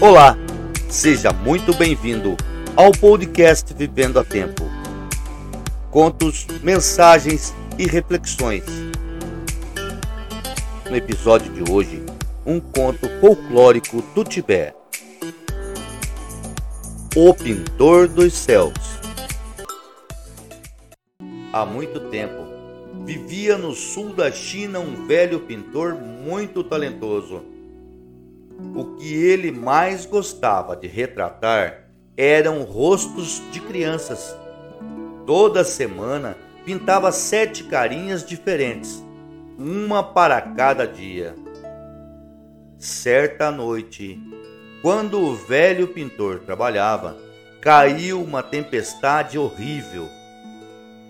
Olá, seja muito bem-vindo ao podcast Vivendo a Tempo. Contos, mensagens e reflexões. No episódio de hoje, um conto folclórico do Tibete. O Pintor dos Céus. Há muito tempo, vivia no sul da China um velho pintor muito talentoso o que ele mais gostava de retratar eram rostos de crianças. Toda semana pintava sete carinhas diferentes, uma para cada dia. Certa noite, quando o velho pintor trabalhava, caiu uma tempestade horrível.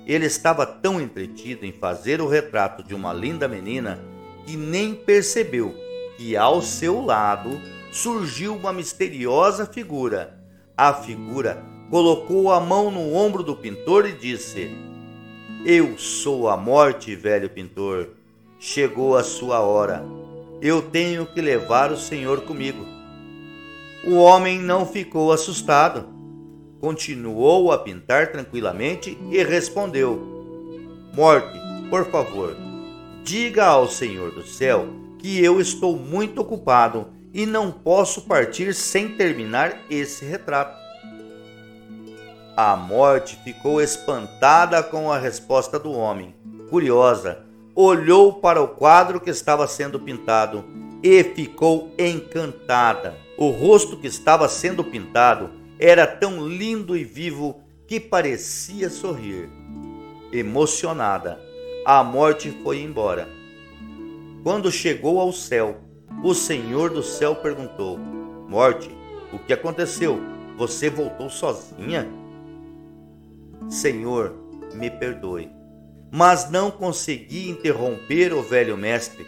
Ele estava tão entretido em fazer o retrato de uma linda menina que nem percebeu que ao seu lado surgiu uma misteriosa figura. A figura colocou a mão no ombro do pintor e disse: Eu sou a morte, velho pintor. Chegou a sua hora. Eu tenho que levar o senhor comigo. O homem não ficou assustado. Continuou a pintar tranquilamente e respondeu: Morte, por favor, diga ao Senhor do céu que eu estou muito ocupado e não posso partir sem terminar esse retrato. A morte ficou espantada com a resposta do homem. Curiosa, olhou para o quadro que estava sendo pintado e ficou encantada. O rosto que estava sendo pintado era tão lindo e vivo que parecia sorrir. Emocionada, a morte foi embora. Quando chegou ao céu, o Senhor do céu perguntou: Morte, o que aconteceu? Você voltou sozinha? Senhor, me perdoe, mas não consegui interromper o velho mestre.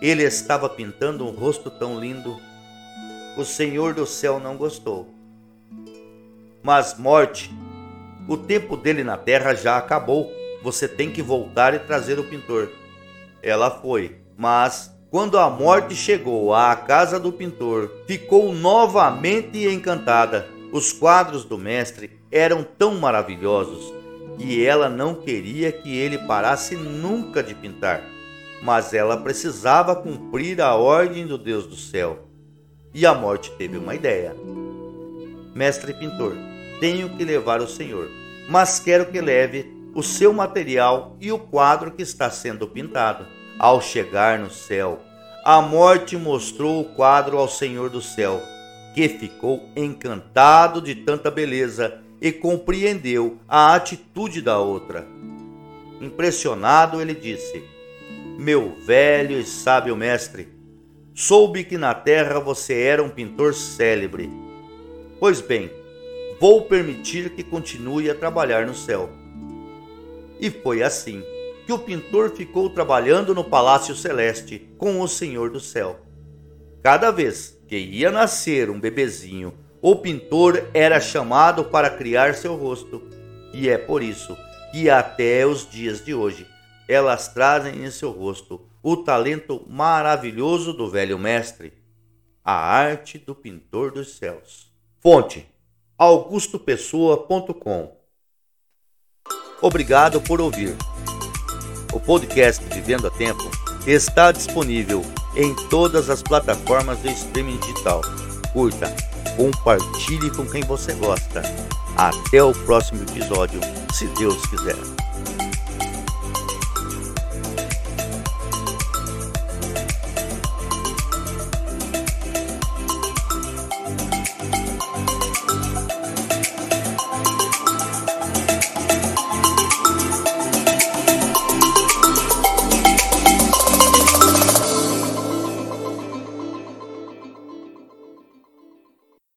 Ele estava pintando um rosto tão lindo. O Senhor do céu não gostou. Mas, morte, o tempo dele na terra já acabou. Você tem que voltar e trazer o pintor. Ela foi mas, quando a morte chegou à casa do pintor, ficou novamente encantada. Os quadros do mestre eram tão maravilhosos que ela não queria que ele parasse nunca de pintar, mas ela precisava cumprir a ordem do Deus do céu. E a morte teve uma ideia. Mestre pintor, tenho que levar o senhor, mas quero que leve o seu material e o quadro que está sendo pintado. Ao chegar no céu, a morte mostrou o quadro ao Senhor do céu, que ficou encantado de tanta beleza e compreendeu a atitude da outra. Impressionado, ele disse: Meu velho e sábio mestre, soube que na terra você era um pintor célebre. Pois bem, vou permitir que continue a trabalhar no céu. E foi assim que o pintor ficou trabalhando no Palácio Celeste com o Senhor do Céu. Cada vez que ia nascer um bebezinho, o pintor era chamado para criar seu rosto, e é por isso que até os dias de hoje elas trazem em seu rosto o talento maravilhoso do velho mestre, a arte do pintor dos céus. Fonte: augustopessoa.com. Obrigado por ouvir. O podcast Vivendo a Tempo está disponível em todas as plataformas de streaming digital. Curta, compartilhe com quem você gosta. Até o próximo episódio, se Deus quiser.